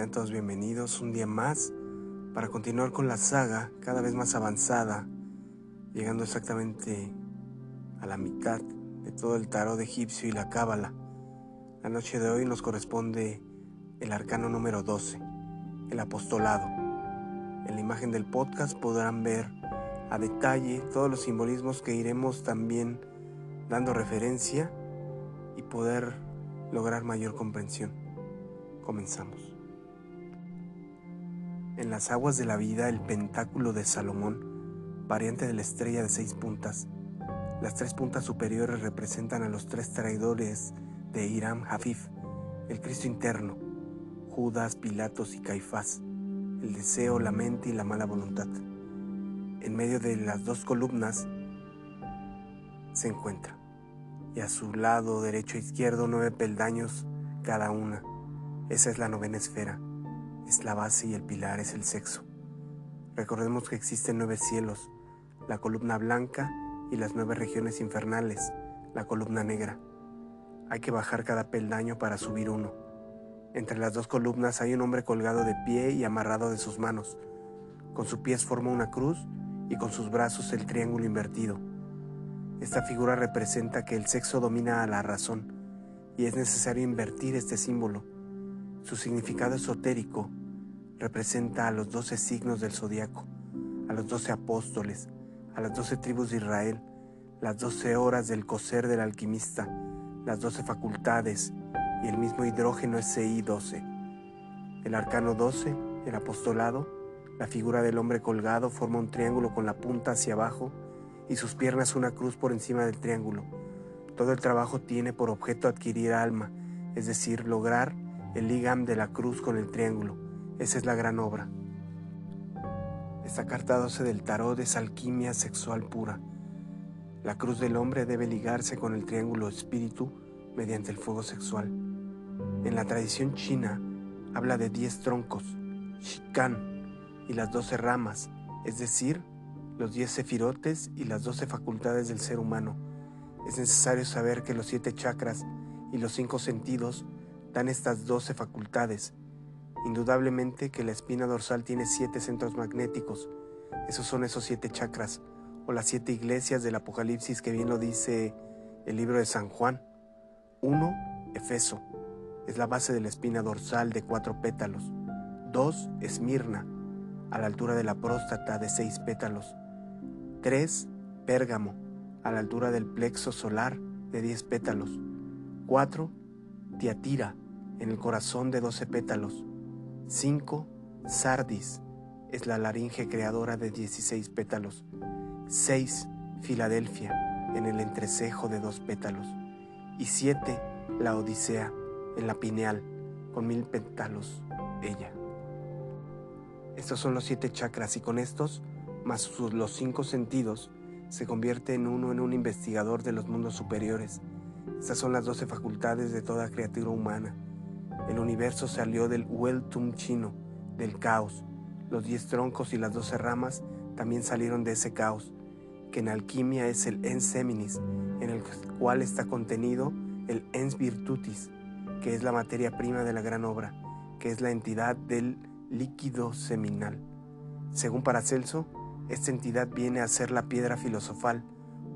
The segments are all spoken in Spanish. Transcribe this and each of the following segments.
Sean todos bienvenidos un día más para continuar con la saga cada vez más avanzada, llegando exactamente a la mitad de todo el tarot egipcio y la cábala. La noche de hoy nos corresponde el arcano número 12, el apostolado. En la imagen del podcast podrán ver a detalle todos los simbolismos que iremos también dando referencia y poder lograr mayor comprensión. Comenzamos. En las aguas de la vida, el pentáculo de Salomón, variante de la estrella de seis puntas. Las tres puntas superiores representan a los tres traidores de Hiram Hafif, el Cristo interno, Judas, Pilatos y Caifás, el deseo, la mente y la mala voluntad. En medio de las dos columnas se encuentra, y a su lado derecho e izquierdo nueve peldaños cada una. Esa es la novena esfera es la base y el pilar es el sexo. Recordemos que existen nueve cielos, la columna blanca y las nueve regiones infernales, la columna negra. Hay que bajar cada peldaño para subir uno. Entre las dos columnas hay un hombre colgado de pie y amarrado de sus manos. Con sus pies forma una cruz y con sus brazos el triángulo invertido. Esta figura representa que el sexo domina a la razón y es necesario invertir este símbolo. Su significado esotérico representa a los doce signos del zodiaco, a los doce apóstoles, a las doce tribus de Israel, las doce horas del coser del alquimista, las doce facultades y el mismo hidrógeno SI-12. El arcano 12, el apostolado, la figura del hombre colgado forma un triángulo con la punta hacia abajo y sus piernas una cruz por encima del triángulo. Todo el trabajo tiene por objeto adquirir alma, es decir, lograr el ligam de la cruz con el triángulo esa es la gran obra. Esta carta 12 del tarot es alquimia sexual pura. La cruz del hombre debe ligarse con el triángulo espíritu mediante el fuego sexual. En la tradición china habla de 10 troncos, shikan, y las 12 ramas, es decir, los 10 sefirotes y las 12 facultades del ser humano. Es necesario saber que los siete chakras y los cinco sentidos dan estas 12 facultades Indudablemente que la espina dorsal tiene siete centros magnéticos. Esos son esos siete chakras, o las siete iglesias del Apocalipsis que bien lo dice el libro de San Juan. Uno, Efeso, es la base de la espina dorsal de cuatro pétalos. Dos, Esmirna, a la altura de la próstata de seis pétalos. Tres, Pérgamo, a la altura del plexo solar de diez pétalos. Cuatro, Tiatira, en el corazón de doce pétalos. 5. Sardis es la laringe creadora de 16 pétalos. 6. Filadelfia en el entrecejo de dos pétalos. Y 7. La Odisea en la pineal con mil pétalos ella. Estos son los siete chakras y con estos, más los cinco sentidos, se convierte en uno en un investigador de los mundos superiores. Estas son las doce facultades de toda criatura humana el universo salió del Weltum chino, del caos. Los diez troncos y las doce ramas también salieron de ese caos, que en alquimia es el ens seminis, en el cual está contenido el ens virtutis, que es la materia prima de la gran obra, que es la entidad del líquido seminal. Según Paracelso, esta entidad viene a ser la piedra filosofal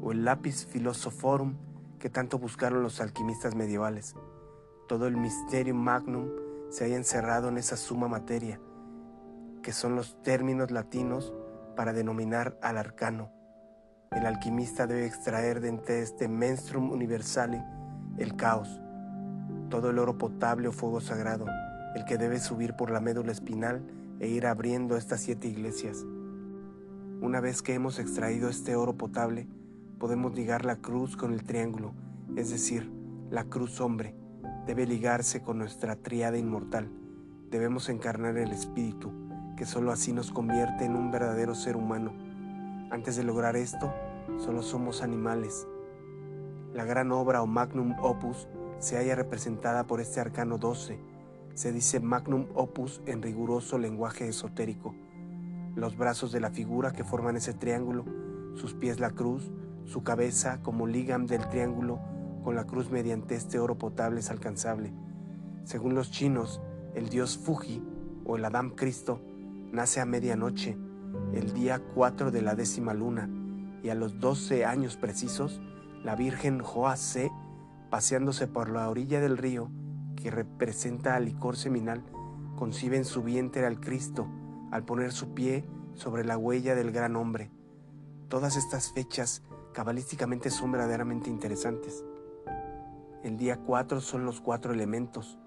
o el lápiz philosophorum que tanto buscaron los alquimistas medievales. Todo el misterio magnum se haya encerrado en esa suma materia, que son los términos latinos para denominar al arcano. El alquimista debe extraer de entre este menstrum universale el caos, todo el oro potable o fuego sagrado, el que debe subir por la médula espinal e ir abriendo estas siete iglesias. Una vez que hemos extraído este oro potable, podemos ligar la cruz con el triángulo, es decir, la cruz hombre, debe ligarse con nuestra triada inmortal. Debemos encarnar el espíritu, que sólo así nos convierte en un verdadero ser humano. Antes de lograr esto, solo somos animales. La gran obra o magnum opus se halla representada por este arcano 12. Se dice magnum opus en riguroso lenguaje esotérico. Los brazos de la figura que forman ese triángulo, sus pies la cruz, su cabeza como ligam del triángulo, con la cruz mediante este oro potable es alcanzable. Según los chinos, el dios Fuji o el Adam Cristo, nace a medianoche, el día 4 de la décima luna, y a los 12 años precisos, la Virgen Joacé, paseándose por la orilla del río, que representa al licor seminal, concibe en su vientre al Cristo al poner su pie sobre la huella del gran hombre. Todas estas fechas cabalísticamente son verdaderamente interesantes. El día 4 son los cuatro elementos.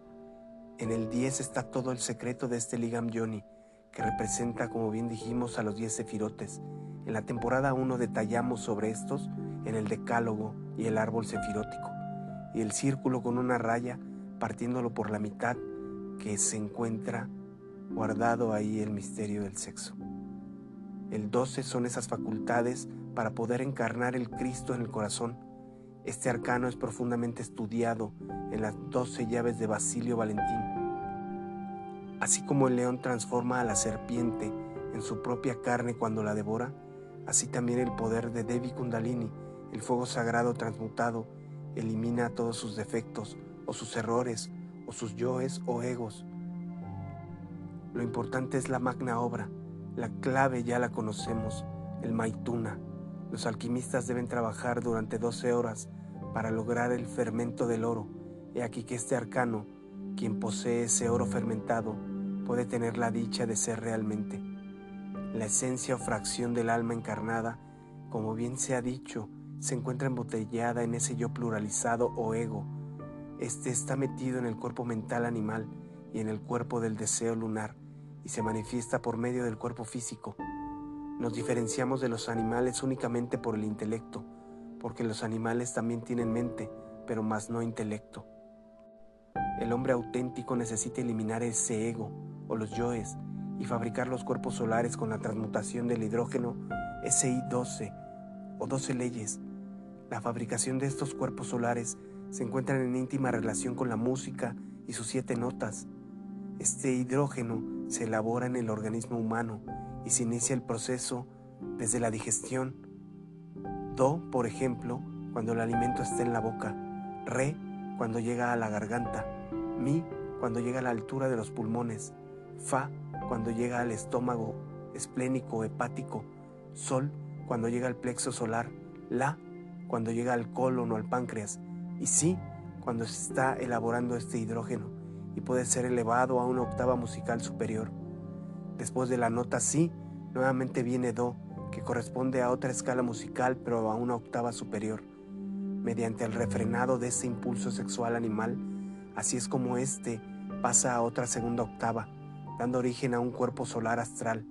En el 10 está todo el secreto de este Ligam Yoni, que representa, como bien dijimos, a los 10 sefirotes. En la temporada 1 detallamos sobre estos en el decálogo y el árbol sefirótico, y el círculo con una raya partiéndolo por la mitad que se encuentra guardado ahí el misterio del sexo. El 12 son esas facultades para poder encarnar el Cristo en el corazón. Este arcano es profundamente estudiado en las 12 llaves de Basilio Valentín. Así como el león transforma a la serpiente en su propia carne cuando la devora, así también el poder de Devi Kundalini, el fuego sagrado transmutado, elimina todos sus defectos o sus errores o sus yoes o egos. Lo importante es la magna obra, la clave ya la conocemos, el maituna. Los alquimistas deben trabajar durante 12 horas para lograr el fermento del oro. He aquí que este arcano, quien posee ese oro fermentado, puede tener la dicha de ser realmente. La esencia o fracción del alma encarnada, como bien se ha dicho, se encuentra embotellada en ese yo pluralizado o ego, este está metido en el cuerpo mental animal y en el cuerpo del deseo lunar y se manifiesta por medio del cuerpo físico. Nos diferenciamos de los animales únicamente por el intelecto, porque los animales también tienen mente, pero más no intelecto. El hombre auténtico necesita eliminar ese ego o los yoes y fabricar los cuerpos solares con la transmutación del hidrógeno SI-12 o 12 leyes. La fabricación de estos cuerpos solares se encuentran en íntima relación con la música y sus siete notas. Este hidrógeno se elabora en el organismo humano y se inicia el proceso desde la digestión. Do, por ejemplo, cuando el alimento está en la boca. Re, cuando llega a la garganta. Mi, cuando llega a la altura de los pulmones. Fa, cuando llega al estómago esplénico hepático. Sol, cuando llega al plexo solar. La, cuando llega al colon o al páncreas y sí cuando se está elaborando este hidrógeno y puede ser elevado a una octava musical superior. Después de la nota Si, nuevamente viene Do, que corresponde a otra escala musical pero a una octava superior. Mediante el refrenado de ese impulso sexual animal, así es como éste pasa a otra segunda octava, dando origen a un cuerpo solar astral.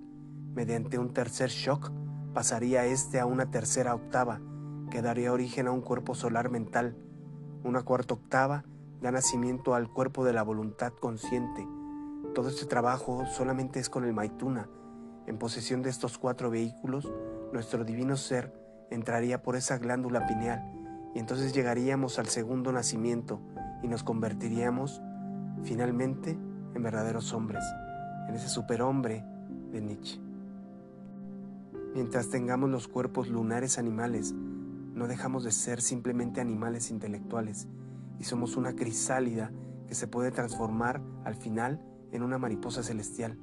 Mediante un tercer shock, pasaría este a una tercera octava, que daría origen a un cuerpo solar mental, una cuarta octava da nacimiento al cuerpo de la voluntad consciente. Todo este trabajo solamente es con el Maituna. En posesión de estos cuatro vehículos, nuestro divino ser entraría por esa glándula pineal y entonces llegaríamos al segundo nacimiento y nos convertiríamos finalmente en verdaderos hombres, en ese superhombre de Nietzsche. Mientras tengamos los cuerpos lunares animales, no dejamos de ser simplemente animales intelectuales y somos una crisálida que se puede transformar al final en una mariposa celestial.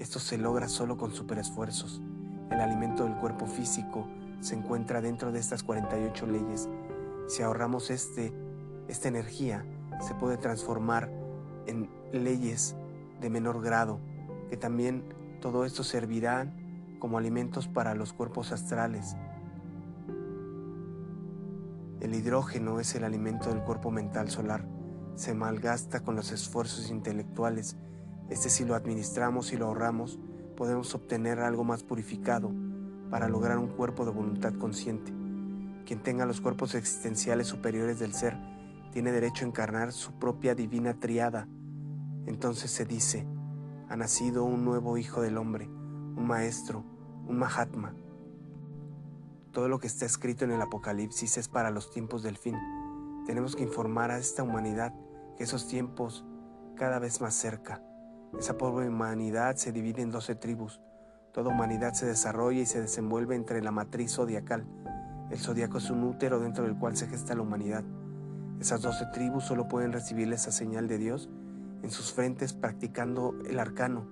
Esto se logra solo con superesfuerzos. El alimento del cuerpo físico se encuentra dentro de estas 48 leyes. Si ahorramos este, esta energía, se puede transformar en leyes de menor grado, que también todo esto servirá como alimentos para los cuerpos astrales, el hidrógeno es el alimento del cuerpo mental solar. Se malgasta con los esfuerzos intelectuales. Este si lo administramos y lo ahorramos, podemos obtener algo más purificado para lograr un cuerpo de voluntad consciente. Quien tenga los cuerpos existenciales superiores del ser tiene derecho a encarnar su propia divina triada. Entonces se dice, ha nacido un nuevo hijo del hombre, un maestro, un mahatma, todo lo que está escrito en el Apocalipsis es para los tiempos del fin. Tenemos que informar a esta humanidad que esos tiempos cada vez más cerca. Esa pobre humanidad se divide en doce tribus. Toda humanidad se desarrolla y se desenvuelve entre la matriz zodiacal. El zodiaco es un útero dentro del cual se gesta la humanidad. Esas doce tribus solo pueden recibir esa señal de Dios en sus frentes practicando el arcano.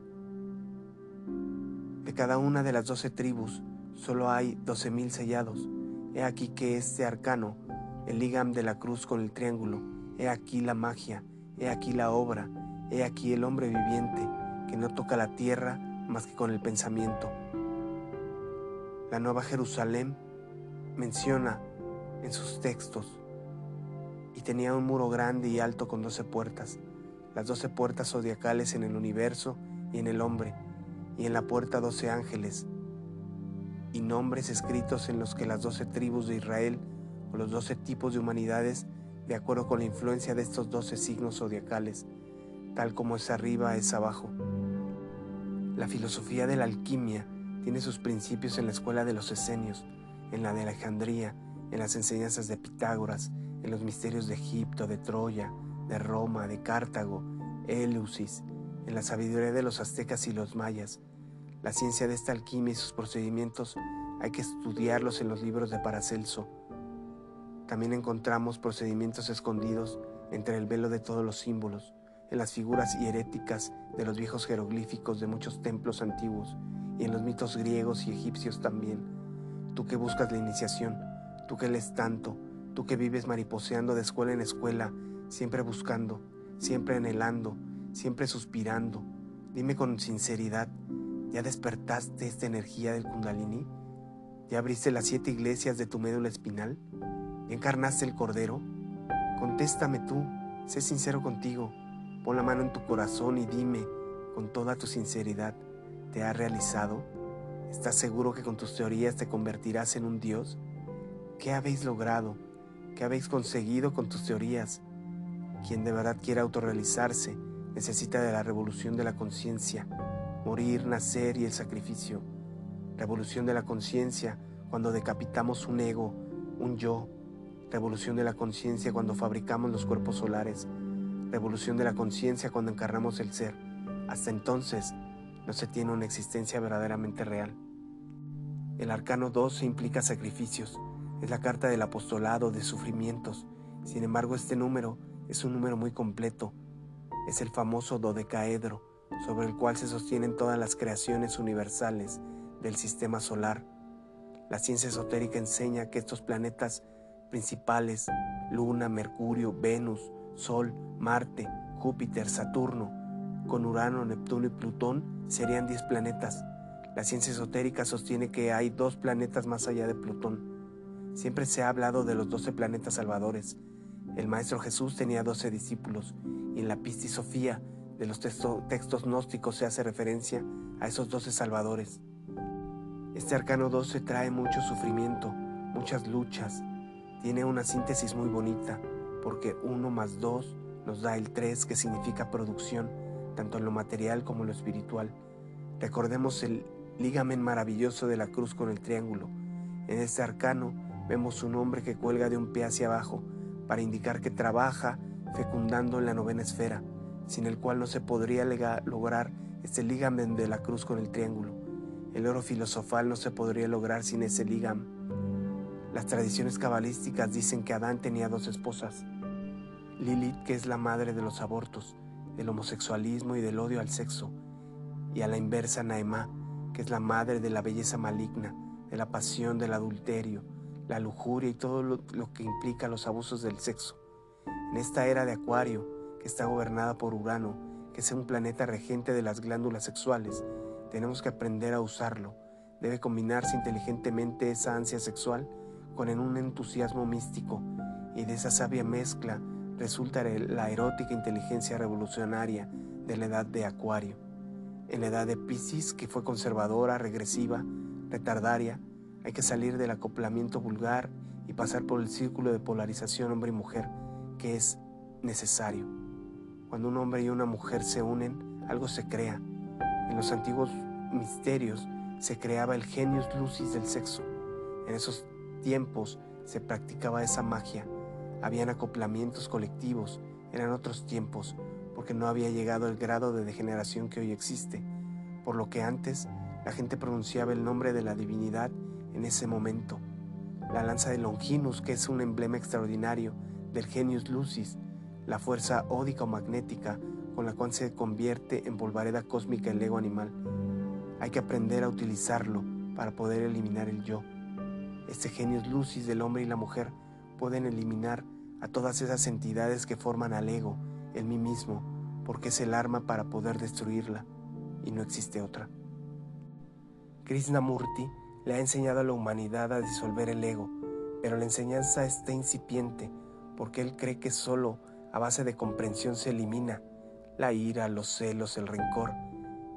De cada una de las doce tribus solo hay doce mil sellados. He aquí que este arcano, el ligam de la cruz con el triángulo, he aquí la magia, he aquí la obra, he aquí el hombre viviente que no toca la tierra más que con el pensamiento. La Nueva Jerusalén menciona en sus textos y tenía un muro grande y alto con doce puertas, las doce puertas zodiacales en el universo y en el hombre, y en la puerta doce ángeles, y nombres escritos en los que las doce tribus de Israel o los doce tipos de humanidades, de acuerdo con la influencia de estos doce signos zodiacales, tal como es arriba es abajo. La filosofía de la alquimia tiene sus principios en la escuela de los esenios, en la de Alejandría, en las enseñanzas de Pitágoras, en los misterios de Egipto, de Troya, de Roma, de Cartago, Eleusis, en la sabiduría de los aztecas y los mayas. La ciencia de esta alquimia y sus procedimientos hay que estudiarlos en los libros de Paracelso. También encontramos procedimientos escondidos entre el velo de todos los símbolos, en las figuras hieréticas de los viejos jeroglíficos de muchos templos antiguos y en los mitos griegos y egipcios también. Tú que buscas la iniciación, tú que lees tanto, tú que vives mariposeando de escuela en escuela, siempre buscando, siempre anhelando, siempre suspirando, dime con sinceridad, ¿ya despertaste esta energía del kundalini? ¿Ya abriste las siete iglesias de tu médula espinal? ¿Ya encarnaste el cordero? Contéstame tú, sé sincero contigo, pon la mano en tu corazón y dime con toda tu sinceridad, ¿te ha realizado? ¿Estás seguro que con tus teorías te convertirás en un Dios? ¿Qué habéis logrado? ¿Qué habéis conseguido con tus teorías? Quien de verdad quiere autorrealizarse necesita de la revolución de la conciencia, morir, nacer y el sacrificio. Revolución de la conciencia cuando decapitamos un ego, un yo. Revolución de la conciencia cuando fabricamos los cuerpos solares. Revolución de la conciencia cuando encarnamos el ser. Hasta entonces no se tiene una existencia verdaderamente real. El arcano 12 implica sacrificios, es la carta del apostolado de sufrimientos. Sin embargo, este número es un número muy completo. Es el famoso dodecaedro, sobre el cual se sostienen todas las creaciones universales del sistema solar. La ciencia esotérica enseña que estos planetas principales, Luna, Mercurio, Venus, Sol, Marte, Júpiter, Saturno, con Urano, Neptuno y Plutón, serían 10 planetas. La ciencia esotérica sostiene que hay dos planetas más allá de Plutón. Siempre se ha hablado de los doce planetas salvadores. El Maestro Jesús tenía doce discípulos y en la Pisti Sofía de los textos gnósticos se hace referencia a esos doce salvadores. Este arcano 12 trae mucho sufrimiento, muchas luchas. Tiene una síntesis muy bonita, porque uno más dos nos da el tres, que significa producción, tanto en lo material como en lo espiritual. Recordemos el ligamen maravilloso de la cruz con el triángulo. En este arcano vemos un hombre que cuelga de un pie hacia abajo para indicar que trabaja fecundando la novena esfera, sin el cual no se podría lograr este ligamen de la cruz con el triángulo. El oro filosofal no se podría lograr sin ese ligam. Las tradiciones cabalísticas dicen que Adán tenía dos esposas. Lilith, que es la madre de los abortos, del homosexualismo y del odio al sexo, y a la inversa Naemá, que es la madre de la belleza maligna, de la pasión del adulterio, la lujuria y todo lo, que implica los abusos del sexo. En esta era de Acuario, que está gobernada por Urano, que es un planeta regente de las glándulas sexuales, tenemos que aprender a usarlo. Debe combinarse inteligentemente esa ansia sexual con un entusiasmo místico, y de esa sabia mezcla resulta la erótica inteligencia revolucionaria de la edad de Acuario. En la edad de Pisces, que fue conservadora, regresiva, retardaria, hay que salir del acoplamiento vulgar y pasar por el círculo de polarización hombre y mujer que es necesario. Cuando un hombre y una mujer se unen, algo se crea. En los antiguos misterios se creaba el genius lucis del sexo. En esos tiempos se practicaba esa magia. Habían acoplamientos colectivos, eran otros tiempos, porque no había llegado el grado de degeneración que hoy existe, por lo que antes la gente pronunciaba el nombre de la divinidad en ese momento. La lanza de Longinus, que es un emblema extraordinario del genius lucis, la fuerza ódica o magnética con la cual se convierte en polvareda cósmica el ego animal. Hay que aprender a utilizarlo para poder eliminar el yo. Este genius lucis del hombre y la mujer pueden eliminar a todas esas entidades que forman al ego, el mí mismo, porque es el arma para poder destruirla y no existe otra. Krishnamurti le ha enseñado a la humanidad a disolver el ego, pero la enseñanza está incipiente porque él cree que solo a base de comprensión se elimina la ira, los celos, el rencor.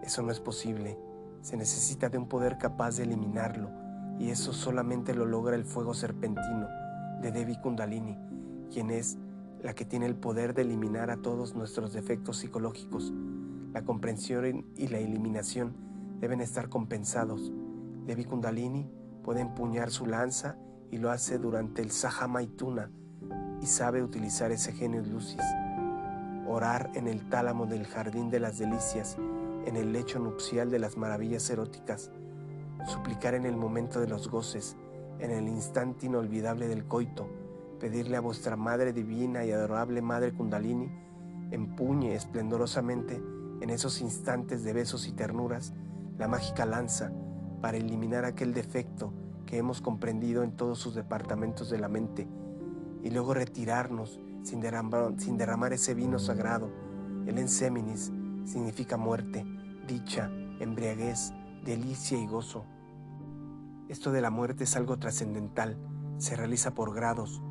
Eso no es posible. Se necesita de un poder capaz de eliminarlo y eso solamente lo logra el fuego serpentino de Devi Kundalini, quien es la que tiene el poder de eliminar a todos nuestros defectos psicológicos. La comprensión y la eliminación deben estar compensados. Devi Kundalini puede empuñar su lanza y lo hace durante el Sahamaituna y sabe utilizar ese genio lucis. Orar en el tálamo del jardín de las delicias, en el lecho nupcial de las maravillas eróticas, suplicar en el momento de los goces, en el instante inolvidable del coito, pedirle a vuestra Madre Divina y adorable Madre Kundalini, empuñe esplendorosamente en esos instantes de besos y ternuras la mágica lanza para eliminar aquel defecto que hemos comprendido en todos sus departamentos de la mente y luego retirarnos sin derramar, sin derramar ese vino sagrado. El enseminis significa muerte, dicha, embriaguez, delicia y gozo. Esto de la muerte es algo trascendental, se realiza por grados.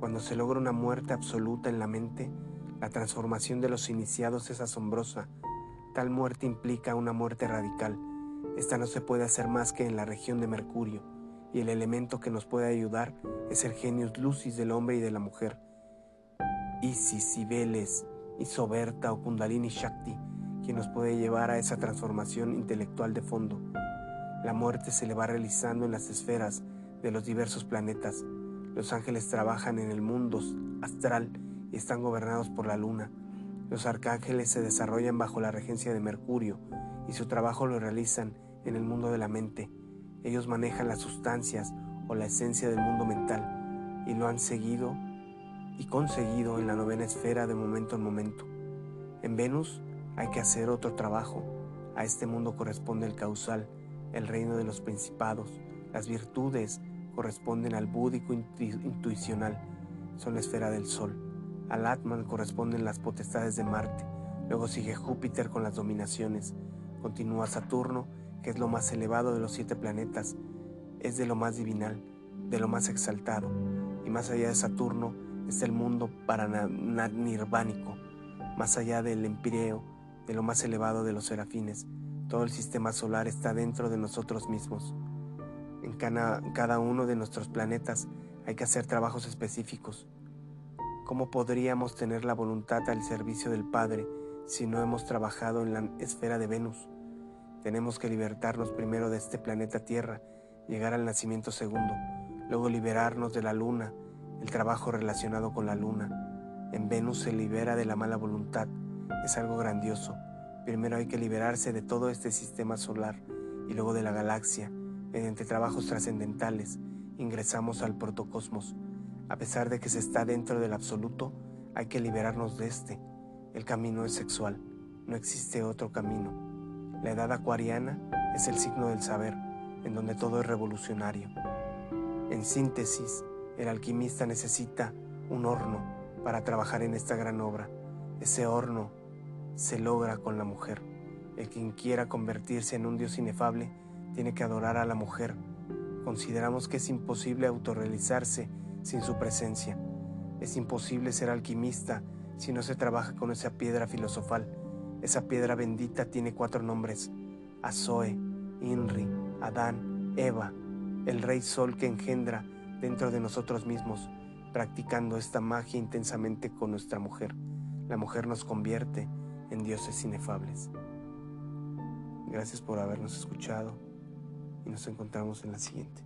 Cuando se logra una muerte absoluta en la mente, la transformación de los iniciados es asombrosa. Tal muerte implica una muerte radical. Esta no se puede hacer más que en la región de Mercurio, y el elemento que nos puede ayudar es el genius lucis del hombre y de la mujer. Isis, Cibeles, Isoberta o Kundalini Shakti, quien nos puede llevar a esa transformación intelectual de fondo. La muerte se le va realizando en las esferas de los diversos planetas. Los ángeles trabajan en el mundo astral y están gobernados por la luna. Los arcángeles se desarrollan bajo la regencia de Mercurio y su trabajo lo realizan en el mundo de la mente. Ellos manejan las sustancias o la esencia del mundo mental y lo han seguido y conseguido en la novena esfera de momento en momento. En Venus hay que hacer otro trabajo. A este mundo corresponde el causal, el reino de los principados. Las virtudes corresponden al búdico intuicional, son la esfera del Sol. Al Atman corresponden las potestades de Marte. Luego sigue Júpiter con las dominaciones. Continúa Saturno, que es lo más elevado de los siete planetas. Es de lo más divinal, de lo más exaltado. Y más allá de Saturno está el mundo paranirvánico, más allá del empireo, de lo más elevado de los serafines. Todo el sistema solar está dentro de nosotros mismos. En cada, uno de nuestros planetas hay que hacer trabajos específicos. ¿Cómo podríamos tener la voluntad al servicio del Padre si no hemos trabajado en la esfera de Venus? Tenemos que libertarnos primero de este planeta Tierra, llegar al nacimiento segundo, luego liberarnos de la Luna, el trabajo relacionado con la Luna. En Venus se libera de la mala voluntad, es algo grandioso. Primero hay que liberarse de todo este sistema solar y luego de la galaxia Mediante trabajos trascendentales ingresamos al protocosmos. A pesar de que se está dentro del absoluto, hay que liberarnos de este. El camino es sexual, no existe otro camino. La edad acuariana es el signo del saber, en donde todo es revolucionario. En síntesis, el alquimista necesita un horno para trabajar en esta gran obra. Ese horno se logra con la mujer. El quien quiera convertirse en un Dios inefable tiene que adorar a la mujer. Consideramos que es imposible autorrealizarse sin su presencia. Es imposible ser alquimista si no se trabaja con esa piedra filosofal. Esa piedra bendita tiene cuatro nombres. Azoe, Inri, Adán, Eva, el rey sol que engendra dentro de nosotros mismos, practicando esta magia intensamente con nuestra mujer. La mujer nos convierte en dioses inefables. Gracias por habernos escuchado y nos encontramos en la siguiente.